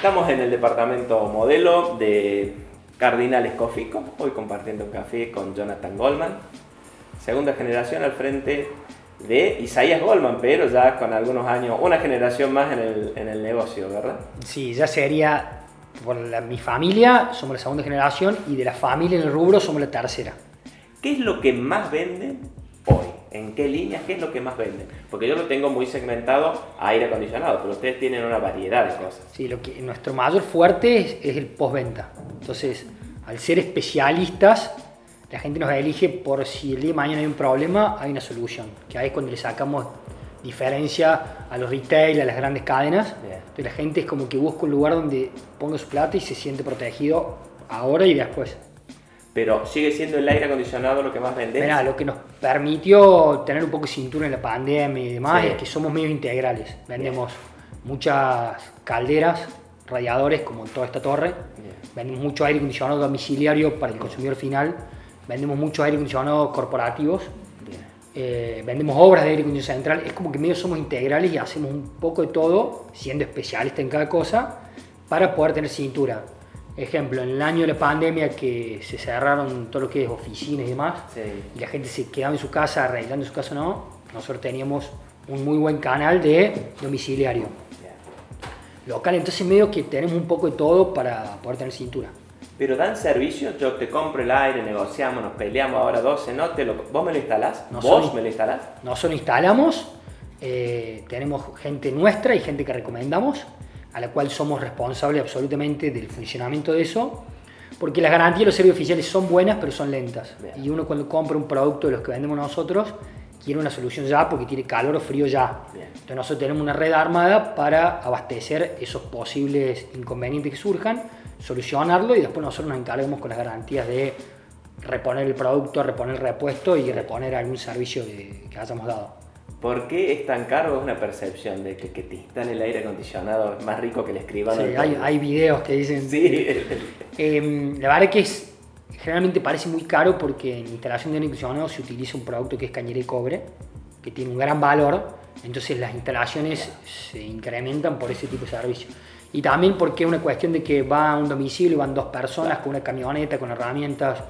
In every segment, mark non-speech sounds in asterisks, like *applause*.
Estamos en el departamento modelo de Cardinal Escofico, hoy compartiendo un café con Jonathan Goldman, segunda generación al frente de Isaías Goldman, pero ya con algunos años, una generación más en el, en el negocio, ¿verdad? Sí, ya sería, por la- mi familia somos la segunda generación y de la familia en el rubro somos la tercera. ¿Qué es lo que más venden hoy? ¿En qué líneas? ¿Qué es lo que más venden? Porque yo lo tengo muy segmentado a aire acondicionado, pero ustedes tienen una variedad de cosas. Sí, lo que, nuestro mayor fuerte es, es el postventa. Entonces, al ser especialistas, la gente nos elige por si el día de mañana hay un problema, hay una solución. Que ahí es cuando le sacamos diferencia a los retail, a las grandes cadenas. Bien. Entonces, la gente es como que busca un lugar donde ponga su plata y se siente protegido ahora y después. Pero sigue siendo el aire acondicionado lo que más venden. Mira, lo que nos permitió tener un poco de cintura en la pandemia y demás Sí. es que somos medios integrales. Vendemos muchas calderas, radiadores, como en toda esta torre. Bien. Vendemos mucho aire acondicionado domiciliario para el consumidor final. Vendemos mucho aire acondicionado corporativos. Eh, vendemos obras de aire acondicionado central. Es como que medio somos integrales y hacemos un poco de todo, siendo especialistas en cada cosa, para poder tener cintura. Ejemplo, en el año de la pandemia que se cerraron todo lo que es oficinas y demás, Sí. y la gente se quedaba en su casa arreglando su casa no, nosotros teníamos un muy buen canal de domiciliario local. Entonces medio que tenemos un poco de todo para poder tener cintura. Pero dan servicio, yo te compro el aire, negociamos, nos peleamos ahora 12, no te lo, vos me lo instalás, No vos me lo instalás. Nosotros instalamos, eh, tenemos gente nuestra y gente que recomendamos, a la cual somos responsables absolutamente del funcionamiento de eso, porque las garantías de los servicios oficiales son buenas, pero son lentas. Bien. Y uno cuando compra un producto de los que vendemos nosotros, quiere una solución ya porque tiene calor o frío ya. Bien. Entonces nosotros tenemos una red armada para abastecer esos posibles inconvenientes que surjan, solucionarlo y después nosotros nos encargamos con las garantías de reponer el producto, reponer el repuesto y reponer algún servicio de- que hayamos dado. ¿Por qué es tan caro? Es una percepción de que, que te instale el aire acondicionado es más rico que el escribano. Sí, hay, hay videos que dicen... Sí, *laughs* Eh, la verdad que es, generalmente parece muy caro porque en instalación de aire acondicionado se utiliza un producto que es cañería de cobre, que tiene un gran valor, entonces las instalaciones se incrementan por ese tipo de servicio. Y también porque es una cuestión de que va a un domicilio, van dos personas con una camioneta, con herramientas,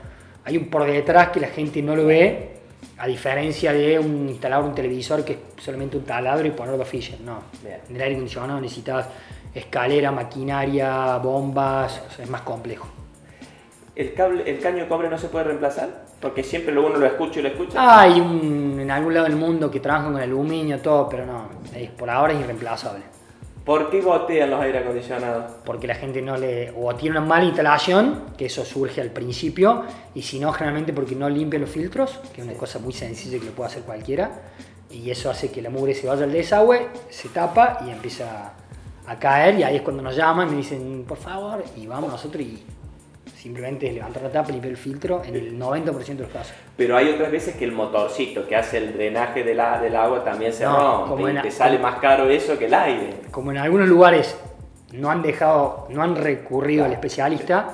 hay un por detrás que la gente no lo ve, a diferencia de un instalar un televisor que es solamente un taladro y poner dos fichas, no. Bien. En el aire acondicionado necesitas escalera, maquinaria, bombas, o sea, es más complejo. el, cable, ¿El caño de cobre no se puede reemplazar? Porque siempre uno lo escucha y lo escucha. Hay un, en algún lado del mundo que trabajan con aluminio, todo, pero no, es, por ahora es irreemplazable. ¿Por qué gotean los aire acondicionados? Porque la gente no le. o tiene una mala instalación, que eso surge al principio, y si no, generalmente porque no limpia los filtros, que es una cosa muy sencilla que lo puede hacer cualquiera, y eso hace que la mugre se vaya al desagüe, se tapa y empieza a caer, y ahí es cuando nos llaman y me dicen, por favor, y vamos nosotros y simplemente levantar la tapa, limpiar el filtro, en el 90% de los casos. Pero hay otras veces que el motorcito que hace el drenaje del, agua también se No, rompe como y en- te sale más caro eso que el aire. como en algunos lugares no han dejado, no han recurrido al especialista,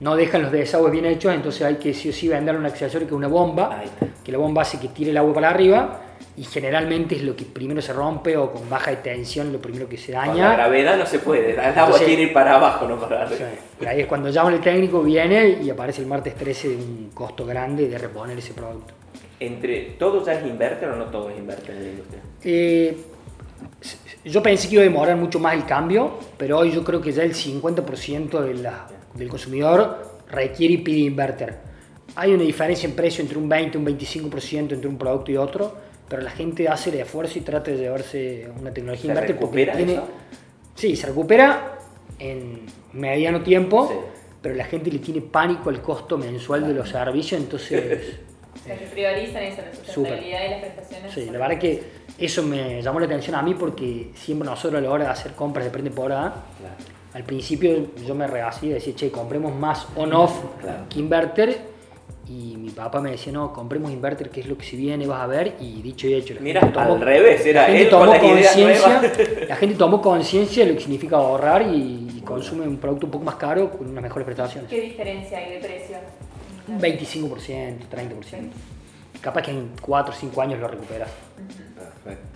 no dejan los desagües bien hechos, entonces hay que sí o sí vender un accesorio que es una bomba, que la bomba hace que tire el agua para arriba y generalmente es lo que primero se rompe o con baja de tensión lo primero que se Con la daña. gravedad no se puede, el agua Entonces- tiene que ir para abajo, no para Sí, arriba. y ahí es cuando llaman el técnico, viene y aparece el martes 13 de un costo grande de reponer ese producto. Entre todo ya es inverter o no todo es inverter en la industria. Eh, yo pensé que iba a demorar mucho más el cambio, pero hoy yo creo que ya el 50% de la- del consumidor requiere y pide inverter. Hay una diferencia en precio entre un 20 y un 25% entre un producto y otro, pero la gente hace el esfuerzo y trata de llevarse una tecnología ¿Se inverter porque tiene... eso? Sí, se recupera en mediano tiempo, Sí. pero la gente le tiene pánico al costo mensual de los servicios, entonces... O sea, que priorizan eso, la sustentabilidad y las prestaciones. Sí, la verdad que eso me llamó la atención a mí porque siempre nosotros a la hora de hacer compras de prende por hora, Claro. al principio yo me regacía y decía, che, compremos más on-off Claro. que inverter. Y mi papá me decía, no, compremos inverter, que es lo que se viene, vas a ver. Y dicho y hecho, la Mira, gente al revés, era la gente él con tomó las ideas conciencia, nuevas. *laughs* la gente tomó conciencia de lo que significa ahorrar y, y consume un producto un poco más caro con unas mejores prestaciones. ¿Qué diferencia hay de precio? Un 25%, 30%. Capaz que en 4 o 5 años lo recuperas. Perfecto.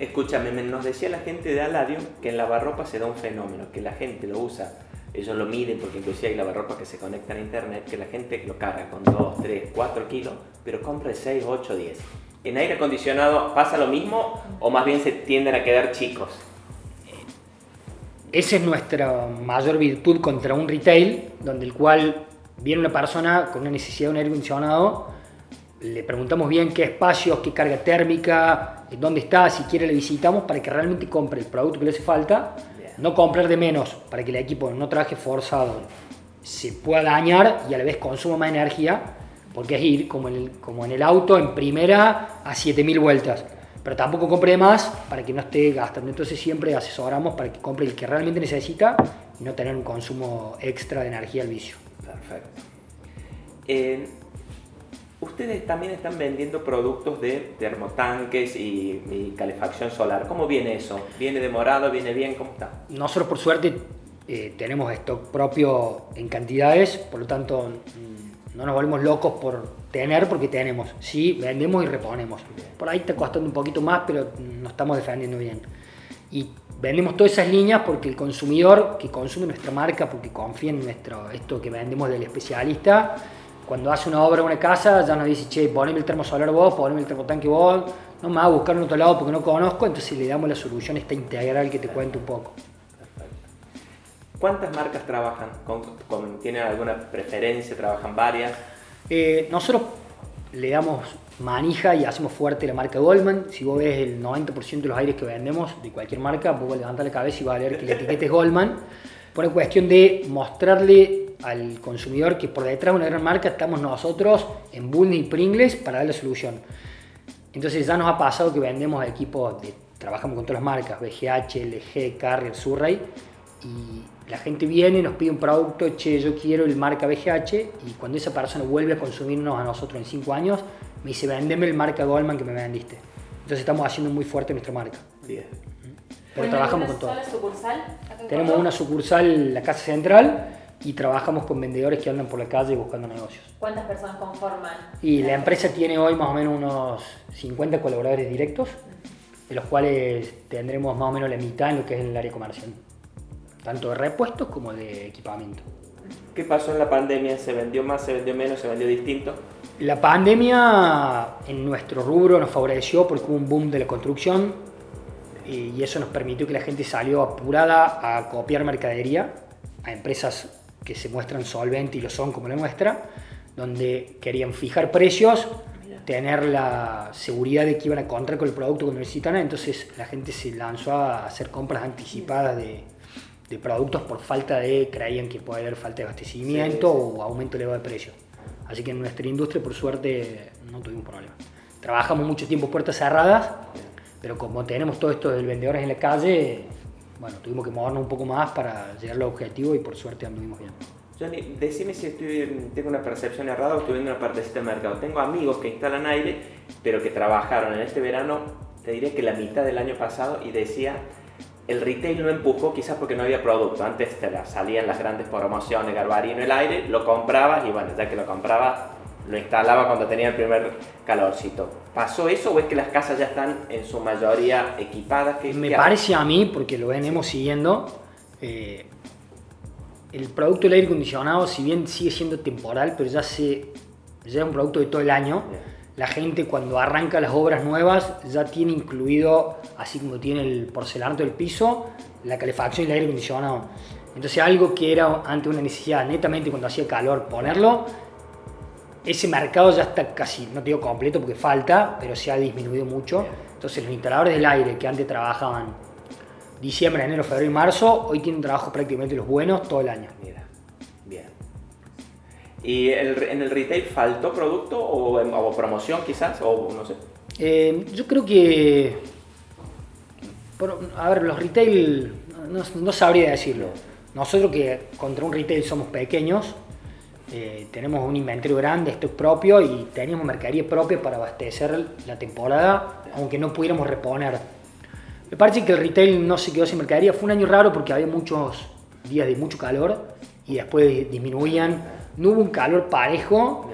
Escúchame, me- nos decía la gente de Aladio que en lavarropa se da un fenómeno, que la gente lo usa, ellos lo miden porque inclusive hay lavarropas que se conectan a internet, que la gente lo carga con 2, 3, 4 kilos, pero compra 6, 8, 10. ¿En aire acondicionado pasa lo mismo o más bien se tienden a quedar chicos? Esa es nuestra mayor virtud contra un retail, donde el cual viene una persona con una necesidad de un aire acondicionado, le preguntamos bien qué espacios, qué carga térmica, dónde está, si quiere le visitamos para que realmente compre el producto que le hace falta. No comprar de menos para que el equipo no trabaje forzado, se pueda dañar y a la vez consuma más energía, porque es ir como en el, como en el auto en primera a 7000 vueltas. Pero tampoco compre más para que no esté gastando. Entonces siempre asesoramos para que compre el que realmente necesita y no tener un consumo extra de energía al vicio. Perfecto. Ustedes también están vendiendo productos de termotanques y, y calefacción solar. ¿Cómo viene eso? ¿Viene demorado? ¿Viene bien? ¿Cómo está? Nosotros por suerte eh, tenemos stock propio en cantidades, por lo tanto no nos volvemos locos por tener porque tenemos. Sí, vendemos y reponemos. Por ahí está costando un poquito más, pero nos estamos defendiendo bien. Y vendemos todas esas líneas porque el consumidor que consume nuestra marca, porque confía en nuestro, esto que vendemos del especialista, cuando hace una obra en una casa ya nos dice, che, poneme el termosolar vos, poneme el termotanque vos, no me va a buscar en otro lado porque no conozco, entonces le damos la solución esta integral que te cuento un poco. ¿Cuántas marcas trabajan? ¿Con- con- ¿Tienen alguna preferencia? ¿Trabajan varias? Eh, nosotros le damos manija y hacemos fuerte la marca Goldman. Si vos ves el 90% de los aires que vendemos de cualquier marca, vos levantar la cabeza y vas a ver que la etiqueta es Goldman. Por cuestión de mostrarle al consumidor que por detrás de una gran marca estamos nosotros en Bulnes y Pringles para dar la solución. Entonces ya nos ha pasado que vendemos equipos, de, trabajamos con todas las marcas, BGH, LG, Carrier, Surrey, y la gente viene y nos pide un producto, che, yo quiero el marca BGH, y cuando esa persona vuelve a consumirnos a nosotros en 5 años, me dice, vendeme el marca Goldman que me vendiste. Entonces estamos haciendo muy fuerte nuestra marca. Diez. Pero ¿Tienen trabajamos con todo. sucursal? Tenemos una sucursal en la Casa Central y trabajamos con vendedores que andan por la calle buscando negocios. ¿Cuántas personas conforman? Y la empresa tiene hoy más o menos unos 50 colaboradores directos, de los cuales tendremos más o menos la mitad en lo que es el área comercial, tanto de repuestos como de equipamiento. ¿Qué pasó en la pandemia? ¿Se vendió más? ¿Se vendió menos? ¿Se vendió distinto? La pandemia en nuestro rubro nos favoreció porque hubo un boom de la construcción y eso nos permitió que la gente salió apurada a copiar mercadería a empresas que se muestran solventes y lo son como la nuestra, donde querían fijar precios, tener la seguridad de que iban a encontrar con el producto cuando necesitan, entonces la gente se lanzó a hacer compras anticipadas de, de productos por falta de, creían que puede haber falta de abastecimiento Sí, sí. o aumento elevado de precios. Así que en nuestra industria, por suerte, no tuvimos problema. Trabajamos mucho tiempo puertas cerradas, pero como tenemos todo esto de vendedores en la calle, bueno, tuvimos que movernos un poco más para llegar al objetivo y por suerte anduvimos bien. Johnny, decime si estoy, tengo una percepción errada o estoy viendo una partecita de mercado. Tengo amigos que instalan aire, pero que trabajaron en este verano, te diría que la mitad del año pasado, y decía, el retail no empujó quizás porque no había producto. Antes te la- salían las grandes promociones, Garbarino, el aire, lo comprabas y bueno, ya que lo comprabas, lo instalaba cuando tenía el primer calorcito. ¿Pasó eso o es que las casas ya están en su mayoría equipadas? ¿Qué- Me qué parece a mí, porque lo venimos siguiendo, eh, el producto del aire acondicionado, si bien sigue siendo temporal, pero ya, se, ya es un producto de todo el año, Bien. la gente cuando arranca las obras nuevas ya tiene incluido, así como tiene el porcelanato del piso, la calefacción y el aire acondicionado. Entonces algo que era antes una necesidad netamente cuando hacía calor ponerlo, ese mercado ya está casi, no te digo completo porque falta, pero se ha disminuido mucho. Entonces los instaladores del aire que antes trabajaban diciembre, enero, febrero y marzo, hoy tienen trabajo prácticamente los buenos todo el año. Mira, bien. ¿Y el- en el retail faltó producto o, o promoción quizás? O no sé. Eh, yo creo que, por- a ver, los retail, no, no sabría decirlo. Nosotros que contra un retail somos pequeños, eh, tenemos un inventario grande, stock propio y teníamos mercadería propia para abastecer la temporada, aunque no pudiéramos reponer. Me parece que el retail no se quedó sin mercadería. Fue un año raro porque había muchos días de mucho calor y después disminuían. No hubo un calor parejo.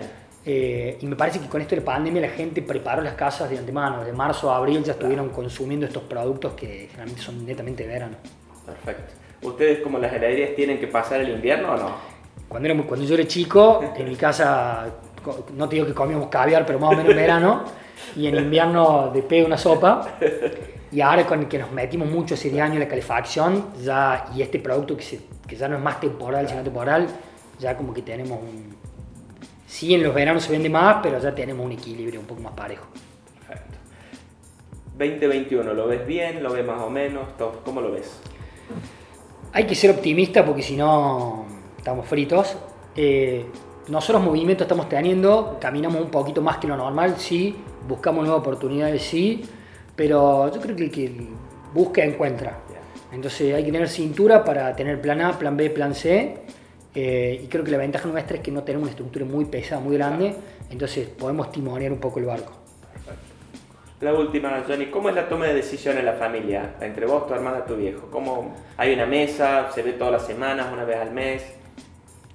Eh, y me parece que con esto de la pandemia la gente preparó las casas de antemano. De marzo a abril ya estuvieron consumiendo estos productos que generalmente son netamente de verano. Perfecto. ¿Ustedes como las heladerías tienen que pasar el invierno o no? Cuando, era, cuando yo era chico, en mi casa, no te digo que comíamos caviar, pero más o menos en verano, y en invierno de pe una sopa. Y ahora con el que nos metimos mucho ese año la calefacción, ya, y este producto que, se- que ya no es más temporal, sino temporal, ya como que tenemos un... Sí, en los veranos se vende más, pero ya tenemos un equilibrio un poco más parejo. Perfecto. 2021, ¿lo ves bien? ¿Lo ves más o menos? ¿Cómo lo ves? Hay que ser optimista porque si no estamos fritos. Eh, nosotros movimiento estamos teniendo, caminamos un poquito más que lo normal, sí, buscamos nuevas oportunidades, sí, pero yo creo que el que busca encuentra. Entonces hay que tener cintura para tener plan A, plan B, plan C. eh, y creo que la ventaja nuestra es que no tenemos una estructura muy pesada, muy grande, entonces podemos timonear un poco el barco. La última, Johnny, ¿cómo es la toma de decisión en la familia? Entre vos, tu hermana, tu viejo. ¿Cómo hay una mesa? ¿Se ve todas las semanas, una vez al mes?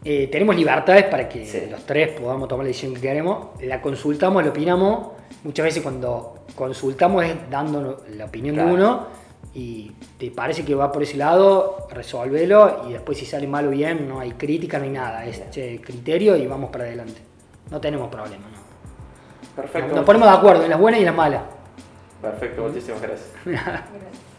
Eh, tenemos libertades para que Sí. los tres podamos tomar la decisión que queremos. La consultamos, la opinamos. Muchas veces cuando consultamos es dando la opinión Claro. de uno y te parece que va por ese lado, resolvelo y después si sale mal o bien no hay crítica, no hay nada. Es criterio y vamos para adelante. No tenemos problema. ¿no? Perfecto. Nos ponemos de acuerdo en las buenas y en las malas. Perfecto, muchísimas. Gracias. *laughs*